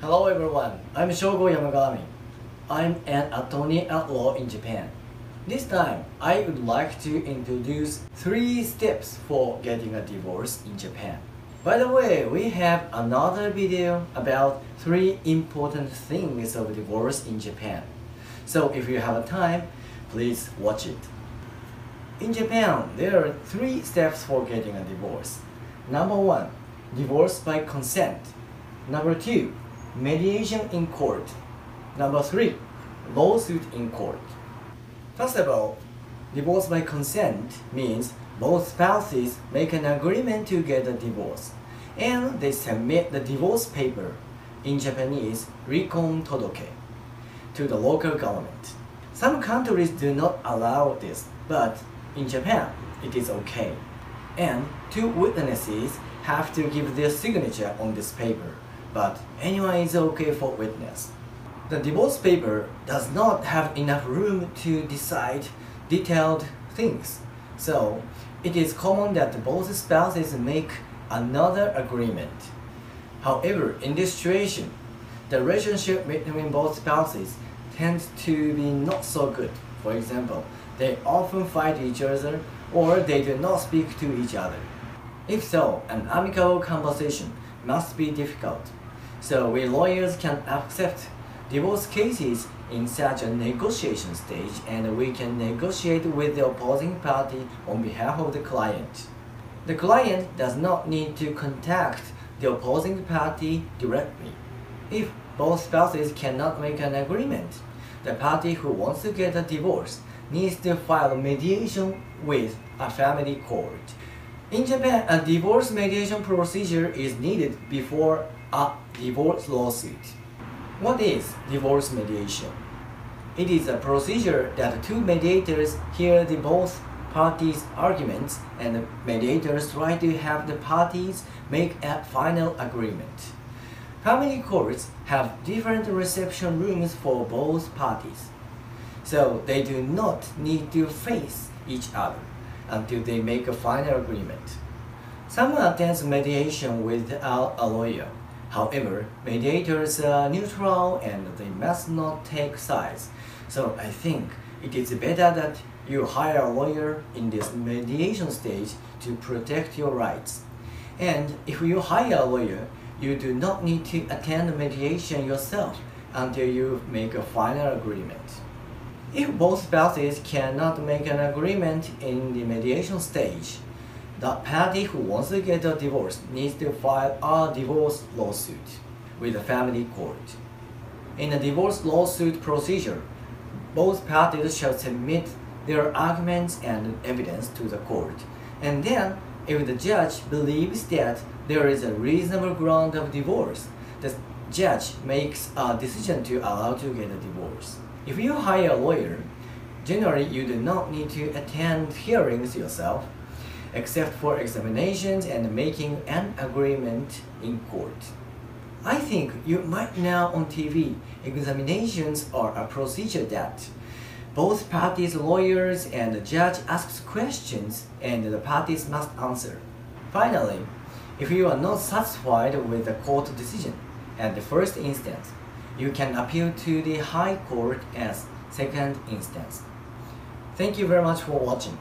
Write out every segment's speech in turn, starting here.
Hello everyone, I'm Shogo Yamagami. I'm an attorney at law in Japan. This time, I would like to introduce three steps for getting a divorce in Japan. By the way, we have another video about three important things of divorce in Japan. So if you have a time, please watch it. In Japan, there are three steps for getting a divorce. Number one, divorce by consent. Number two, mediation in court. Number three, lawsuit in court. First of all, divorce by consent means both spouses make an agreement to get a divorce and they submit the divorce paper in Japanese rikon todoke to the local government. Some countries do not allow this, but in Japan it is okay. And two witnesses have to give their signature on this paper, but anyone is okay for witness. The divorce paper does not have enough room to decide detailed things, so it is common that both spouses make another agreement. However, in this situation, the relationship between both spouses tends to be not so good. For example, they often fight each other or they do not speak to each other. If so, an amicable conversation must be difficult. So we lawyers can accept divorce cases in such a negotiation stage and we can negotiate with the opposing party on behalf of the client. The client does not need to contact the opposing party directly. If both spouses cannot make an agreement, the party who wants to get a divorce needs to file mediation with a family court. In Japan, a divorce mediation procedure is needed before a divorce lawsuit. What is divorce mediation? It is a procedure that two mediators hear the both parties' arguments and the mediators try to have the parties make a final agreement. Family courts have different reception rooms for both parties, so they do not need to face each other until they make a final agreement. Someone attends mediation without a lawyer. However, mediators are neutral and they must not take sides. So I think it is better that you hire a lawyer in this mediation stage to protect your rights. And if you hire a lawyer, you do not need to attend mediation yourself until you make a final agreement. If both spouses cannot make an agreement in the mediation stage, the party who wants to get a divorce needs to file a divorce lawsuit with the family court. In a divorce lawsuit procedure, both parties shall submit their arguments and evidence to the court. And then, if the judge believes that there is a reasonable ground of divorce, the judge makes a decision to allow to get a divorce. If you hire a lawyer, generally you do not need to attend hearings yourself, except for examinations and making an agreement in court. I think you might know on TV, examinations are a procedure that both parties' lawyers and the judge asks questions and the parties must answer. Finally, if you are not satisfied with the court decision at the first instance, you can appeal to the High Court as second instance. Thank you very much for watching.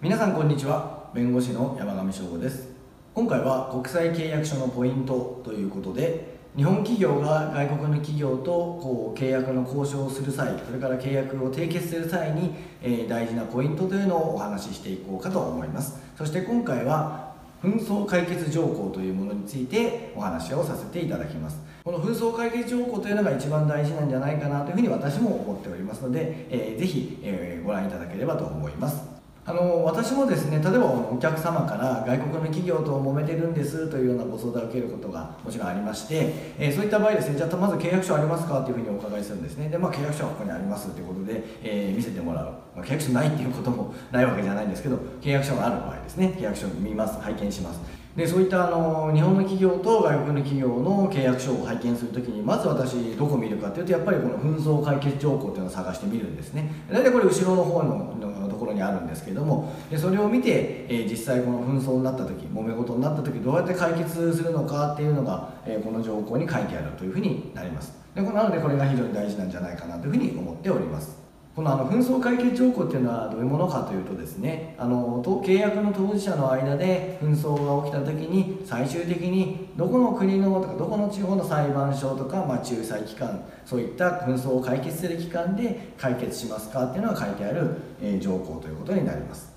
皆さんこんにちは弁護士の山上翔吾です今回は国際契約書のポイントということで日本企業が外国の企業とこう契約の交渉をする際それから契約を締結する際に、えー、大事なポイントというのをお話ししていこうかと思いますそして今回は紛争解決条項というものについてお話をさせていただきますこの紛争解決条項というのが一番大事なんじゃないかなというふうに私も思っておりますので、えー、ぜひ、えー、ご覧いただければと思います。あの私もですね例えばお客様から外国の企業と揉めてるんですというようなご相談を受けることがもちろんありまして、えー、そういった場合ですねじゃあまず契約書ありますかというふうにお伺いするんですね。で、まあ、契約書はここにありますということで、えー、見せてもらう、まあ、契約書ないっていうこともないわけじゃないんですけど契約書がある場合ですね。契約書を見ます。拝見します。でそういったあの日本の企業と外国の企業の契約書を拝見するときにまず私どこ見るかというとやっぱりこの紛争解決条項というのを探してみるんですね。大体これ後ろの方のところにあるんですけどもでそれを見て、えー、実際この紛争になった時揉め事になった時どうやって解決するのかっていうのが、えー、この条項に書いてあるというふうになります。でなのでこれが非常に大事なんじゃないかなというふうに思っております。このあの紛争解決条項っていうのはどういうものかというとですねあの契約の当事者の間で紛争が起きた時に最終的にどこの国のとかどこの地方の裁判所とか、まあ、仲裁機関そういった紛争を解決する機関で解決しますかっていうのが書いてある、えー、条項ということになります。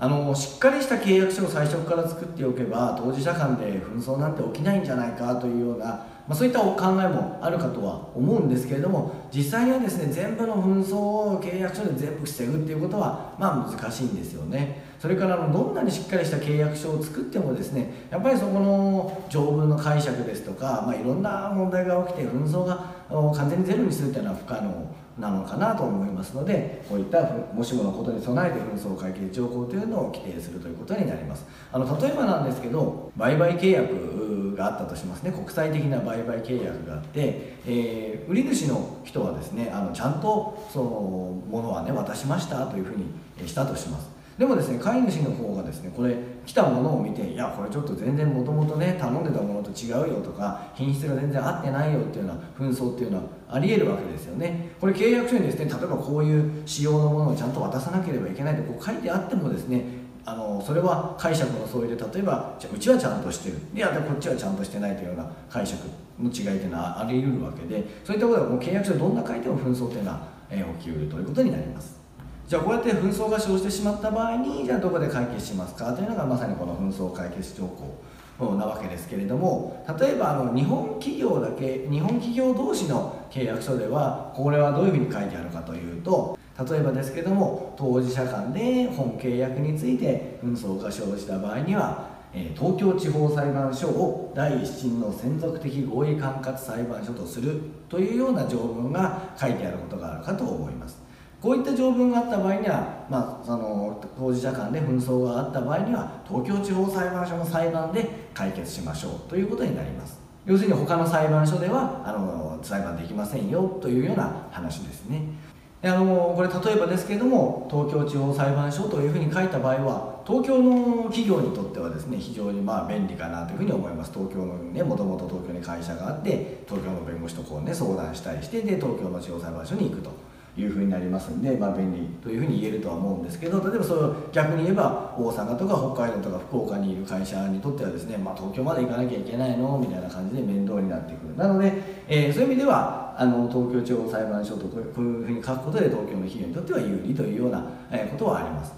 あのしっかりした契約書を最初から作っておけば当事者間で紛争なんて起きないんじゃないかというようなまあ、そういったお考えもあるかとは思うんですけれども実際にはですね全部の紛争を契約書で全部防ぐっていうことはまあ難しいんですよね。それからどんなにしっかりした契約書を作ってもですねやっぱりそこの条文の解釈ですとか、まあ、いろんな問題が起きて紛争が完全にゼロにするっていうのは不可能なのかなと思いますのでこういったもしものことに備えて紛争解決条項というのを規定するということになります。あの例えばなんですけど売買契約があったとしますね。国際的な売買契約があって、えー、売り主の人はですねあのちゃんとそのものはね渡しましたというふうにしたとします。でもですね飼い主の方がですねこれ来たものを見ていやこれちょっと全然もともとね頼んでたものと違うよとか品質が全然合ってないよっていうような紛争っていうのはありえるわけですよね。これ契約書にですね例えばこういう仕様のものをちゃんと渡さなければいけないとこう書いてあってもですねあのそれは解釈の相違で例えばじゃうちはちゃんとしてる。いやこっちはちゃんとしてないというような解釈の違いというのはあり得るわけでそういったことはもう契約書どんな書いても紛争というのは、え起きうるということになります。じゃあこうやって紛争が生じてしまった場合にじゃあどこで解決しますか？というのがまさにこの紛争解決条項なわけですけれども例えばあの日本企業だけ日本企業同士の契約書ではこれはどういうふうに書いてあるかというと例えばですけども当事者間で本契約について紛争が生じた場合には東京地方裁判所を第一審の専属的合意管轄裁判所とするというような条文が書いてあることがあるかと思います。こういった条文があった場合には、まあ、その当事者間で紛争があった場合には東京地方裁判所の裁判で解決しましょうということになります。要するに他の裁判所ではあの裁判できませんよというような話ですね。であのこれ例えばですけれども東京地方裁判所というふうに書いた場合は東京の企業にとってはですね非常にまあ便利かなというふうに思います。東京のねもともと東京に会社があって東京の弁護士とこうね相談したりしてで東京の地方裁判所に行くと。いうふうになりますんで、まあ、便利というふうに言えるとは思うんですけど例えばそれを逆に言えば大阪とか北海道とか福岡にいる会社にとってはですね、まあ、東京まで行かなきゃいけないの？みたいな感じで面倒になってくる。なので、えー、そういう意味ではあの東京地方裁判所とこういうふうに書くことで東京の企業にとっては有利というようなえことはあります。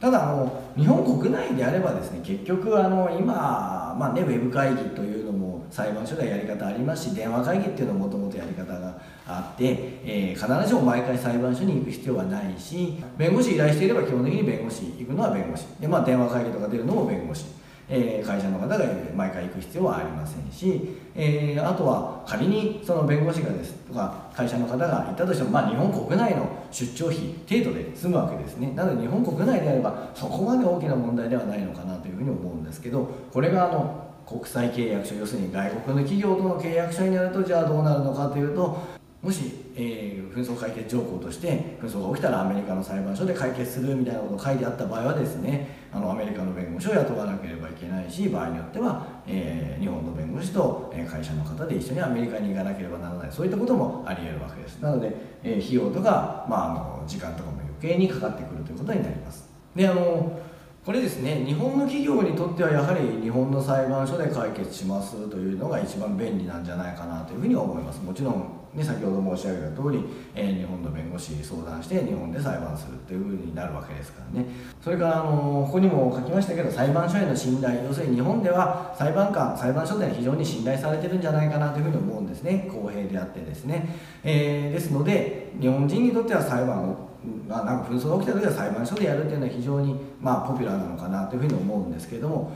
ただあの日本国内であればですね結局あの今、まあね、ウェブ会議というのも裁判所ではやり方ありますし電話会議っていうのももともとやり方があって、えー、必ずしも毎回裁判所に行く必要はないし弁護士依頼していれば基本的に弁護士行くのは弁護士。で、まあ、電話会議とか出るのも弁護士、えー、会社の方が毎回行く必要はありませんし、えー、あとは仮にその弁護士がですとか会社の方が行ったとしても、まあ、日本国内の出張費程度で済むわけですね。なので日本国内であればそこまで大きな問題ではないのかなというふうに思うんですけどこれがあの国際契約書要するに外国の企業との契約書になるとじゃあどうなるのかというともし、えー、紛争解決条項として紛争が起きたらアメリカの裁判所で解決するみたいなことが書いてあった場合はですねあのアメリカの弁護士を雇わなければいけないし場合によっては、えー、日本の弁護士と会社の方で一緒にアメリカに行かなければならない。そういったこともありえるわけです。なので、えー、費用とか、まあ、あの時間とかも余計にかかってくるということになります。であのこれですね日本の企業にとってはやはり日本の裁判所で解決しますというのが一番便利なんじゃないかなというふうに思います。もちろん、ね、先ほど申し上げた通り、えー、日本の弁護士に相談して日本で裁判するというふうになるわけですからね。それからあのここにも書きましたけど裁判所への信頼要するに日本では裁判官裁判所では非常に信頼されてるんじゃないかなというふうに思うんですね。公平であってですね、えー、ですので日本人にとっては裁判をまあ、なんか紛争が起きた時は裁判所でやるっていうのは非常に、まあ、ポピュラーなのかなというふうに思うんですけれども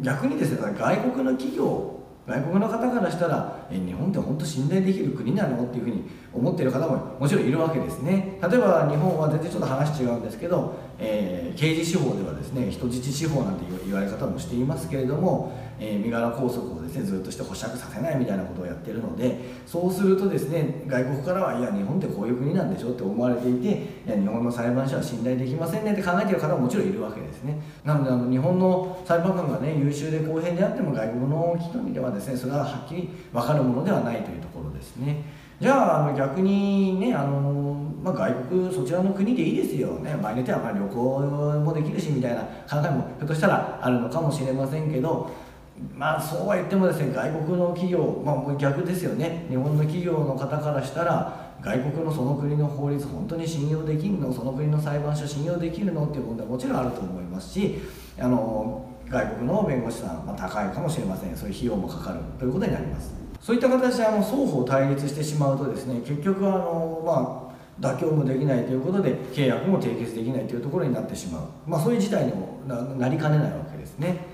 逆にですね外国の企業外国の方からしたらえ日本って本当信頼できる国なの？っていうふうに思っている方ももちろんいるわけですね。例えば日本は全然ちょっと話違うんですけど、えー、刑事司法ではですね人質司法なんて言われ方もしていますけれども、えー、身柄拘束をですねずっとして保釈させないみたいなことをやってるのでそうするとですね外国からはいや日本ってこういう国なんでしょって思われていていや日本の裁判所は信頼できませんねって考えてる方ももちろんいるわけですね。なのであの日本の裁判官がね優秀で公平であっても外国の人にではですねそれははっきり分かるものではないというところですね。じゃああの逆にねあのまあ、外国そちらの国でいいですよね。場合によってはま旅行もできるしみたいな考えもひょっとしたらあるのかもしれませんけどまあそうは言ってもですね外国の企業まあ逆ですよね。日本の企業の方からしたら外国のその国の法律本当に信用できるの？その国の裁判所信用できるの？っていう問題はもちろんあると思いますしあの外国の弁護士さん、まあ、高いかもしれません。そういう費用もかかるということになります。そういった形であの双方対立してしまうとですね結局あのまあ妥協もできないということで契約も締結できないというところになってしまう、まあ、そういう事態にもなりかねないわけですね。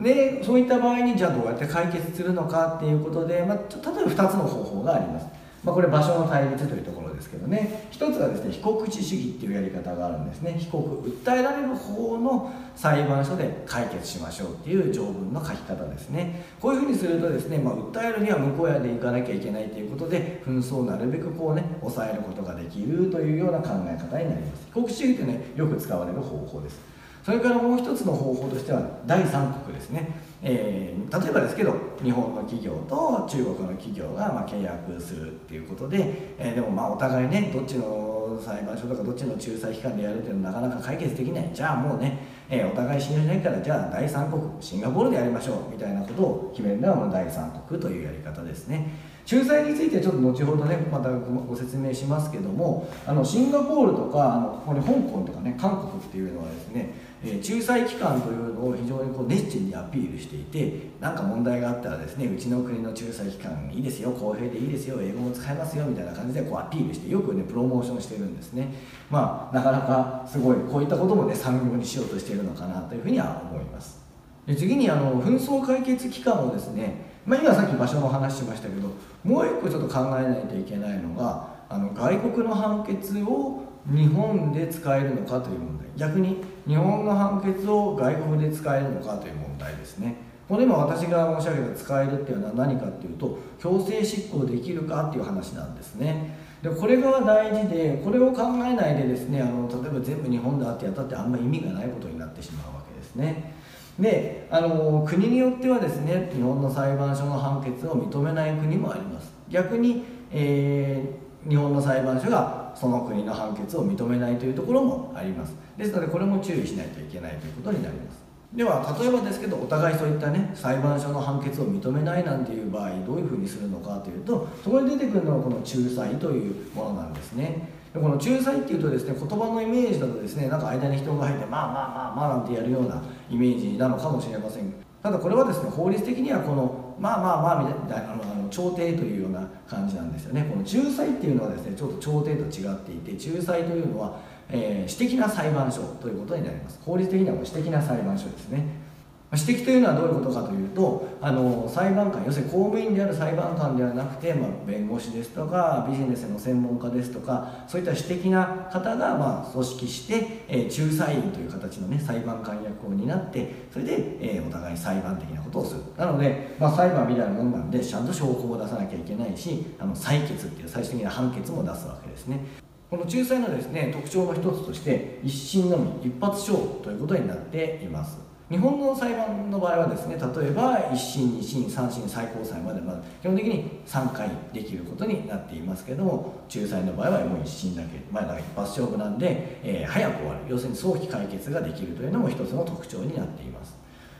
でそういった場合にじゃあどうやって解決するのかっていうことで、まあ、例えば2つの方法があります。まあ、これ場所の対立というところ。ですけどね一つはですね被告知主義っていうやり方があるんですね。被告訴えられる方の裁判所で解決しましょうっていう条文の書き方ですね。こういうふうにするとですね、まあ、訴えるには向こう屋で行かなきゃいけないということで紛争をなるべくこうね抑えることができるというような考え方になります。被告主義ってねよく使われる方法です。それからもう一つの方法としては第三国ですね。えー、例えばですけど日本の企業と中国の企業がま契約するっていうことで、えー、でもまあお互いねどっちの裁判所とかどっちの仲裁機関でやるっていうのはなかなか解決できない。じゃあもうね、えー、お互い信用しないからじゃあ第三国シンガポールでやりましょうみたいなことを決めるのは第三国というやり方ですね。仲裁についてちょっと後ほどねまたご説明しますけどもあのシンガポールとかあのここに香港とかね韓国っていうのはですね、え、仲裁機関というのを非常にこう熱心にアピールしていて何か問題があったらですねうちの国の仲裁機関いいですよ公平でいいですよ英語も使えますよみたいな感じでこうアピールしてよくねプロモーションしてるんですね。まあなかなかすごいこういったこともね産業にしようとしているのかなというふうには思います。で次にあの紛争解決機関をですねまあ、今さっき場所の話しましたけどもう一個ちょっと考えないといけないのがあの外国の判決を日本で使えるのかという問題。逆に日本の判決を外国で使えるのかという問題ですね。これ今私が申し上げた使えるっていうのは何かっていうと強制執行できるかっていう話なんですね。でこれが大事でこれを考えないでですねあの例えば全部日本だってやったってあんま意味がないことになってしまうわけですね。であの国によってはですね日本の裁判所の判決を認めない国もあります。逆に、えー、日本の裁判所がその国の判決を認めないというところもあります。ですのでこれも注意しないといけないということになります。では例えばですけどお互いそういったね裁判所の判決を認めないなんていう場合どういうふうにするのかというとそこに出てくるのはこの仲裁というものなんですね。でこの仲裁っていうとですね言葉のイメージだとですねなんか間に人が入ってまあまあまあまあなんてやるようなイメージなのかもしれません。ただこれはですね法律的にはこのまあまあまあみたいなあの調停というような感じなんですよね。この仲裁っていうのはですねちょっと調停と違っていて仲裁というのは、えー、私的な裁判所ということになります。法律的にはもう私的な裁判所ですね。指摘というのはどういうことかというとあの裁判官要するに公務員である裁判官ではなくて、まあ、弁護士ですとかビジネスの専門家ですとかそういった私的な方が、まあ、組織して、えー、仲裁員という形の、ね、裁判官役を担ってそれで、えー、お互い裁判的なことをする。なので、まあ、裁判みたいなものなんでちゃんと証拠を出さなきゃいけないしあの採決っていう最終的な判決も出すわけですね。この仲裁のですね特徴の一つとして一審のみ一発勝負ということになっています。日本の裁判の場合はですね例えば1審2審3審最高裁までまあ基本的に3回できることになっていますけども仲裁の場合はもう1審だけ、まあ、だから一発勝負なんで、えー、早く終わる。要するに早期解決ができるというのも一つの特徴になっています。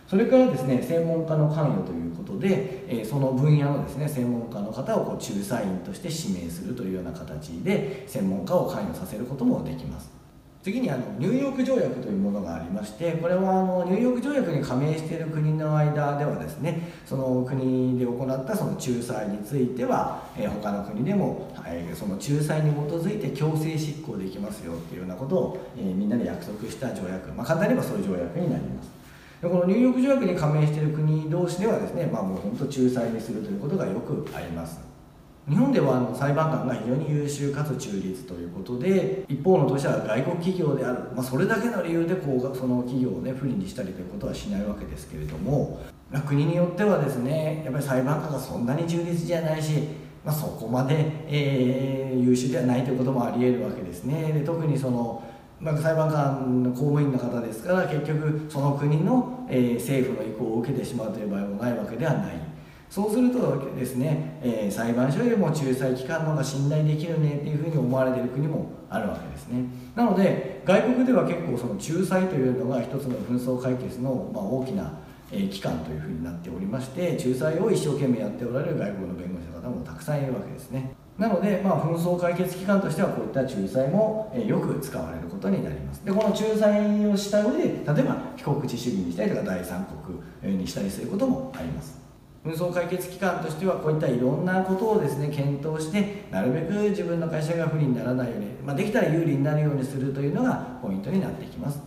それからですね専門家の関与ということで、えー、その分野のですね専門家の方をこう仲裁員として指名するというような形で専門家を関与させることもできます。次にあのニューヨーク条約というものがありましてこれはあのニューヨーク条約に加盟している国の間ではですねその国で行ったその仲裁については、えー、他の国でも、えー、その仲裁に基づいて強制執行できますよっていうようなことを、えー、みんなで約束した条約、まあ、簡単に言えばそういう条約になります。でこのニューヨーク条約に加盟している国同士ではですね、まあ、もう本当仲裁にするということがよくあります。日本ではあの裁判官が非常に優秀かつ中立ということで一方の当社は外国企業である、まあ、それだけの理由でこうその企業をね不利にしたりということはしないわけですけれども、まあ、国によってはですねやっぱり裁判官がそんなに中立じゃないし、まあ、そこまで、えー、優秀ではないということもありえるわけですね。で特にそのまあ、裁判官の公務員の方ですから結局その国の、えー、政府の意向を受けてしまうという場合もないわけではない。そうするとですね、えー、裁判所よりも仲裁機関の方が信頼できるねっていうふうに思われている国もあるわけですね。なので外国では結構その仲裁というのが一つの紛争解決の、ま、大きな、え、機関というふうになっておりまして仲裁を一生懸命やっておられる外国の弁護士の方もたくさんいるわけですね。なので、まあ、紛争解決機関としてはこういった仲裁も、え、よく使われることになります。でこの仲裁をした上で例えば被告地主義にしたりとか第三国にしたりすることもあります。紛争解決機関としてはこういったいろんなことをですね検討してなるべく自分の会社が不利にならないように、まあ、できたら有利になるようにするというのがポイントになってきます。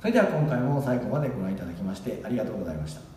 それでは今回も最後までご覧いただきましてありがとうございました。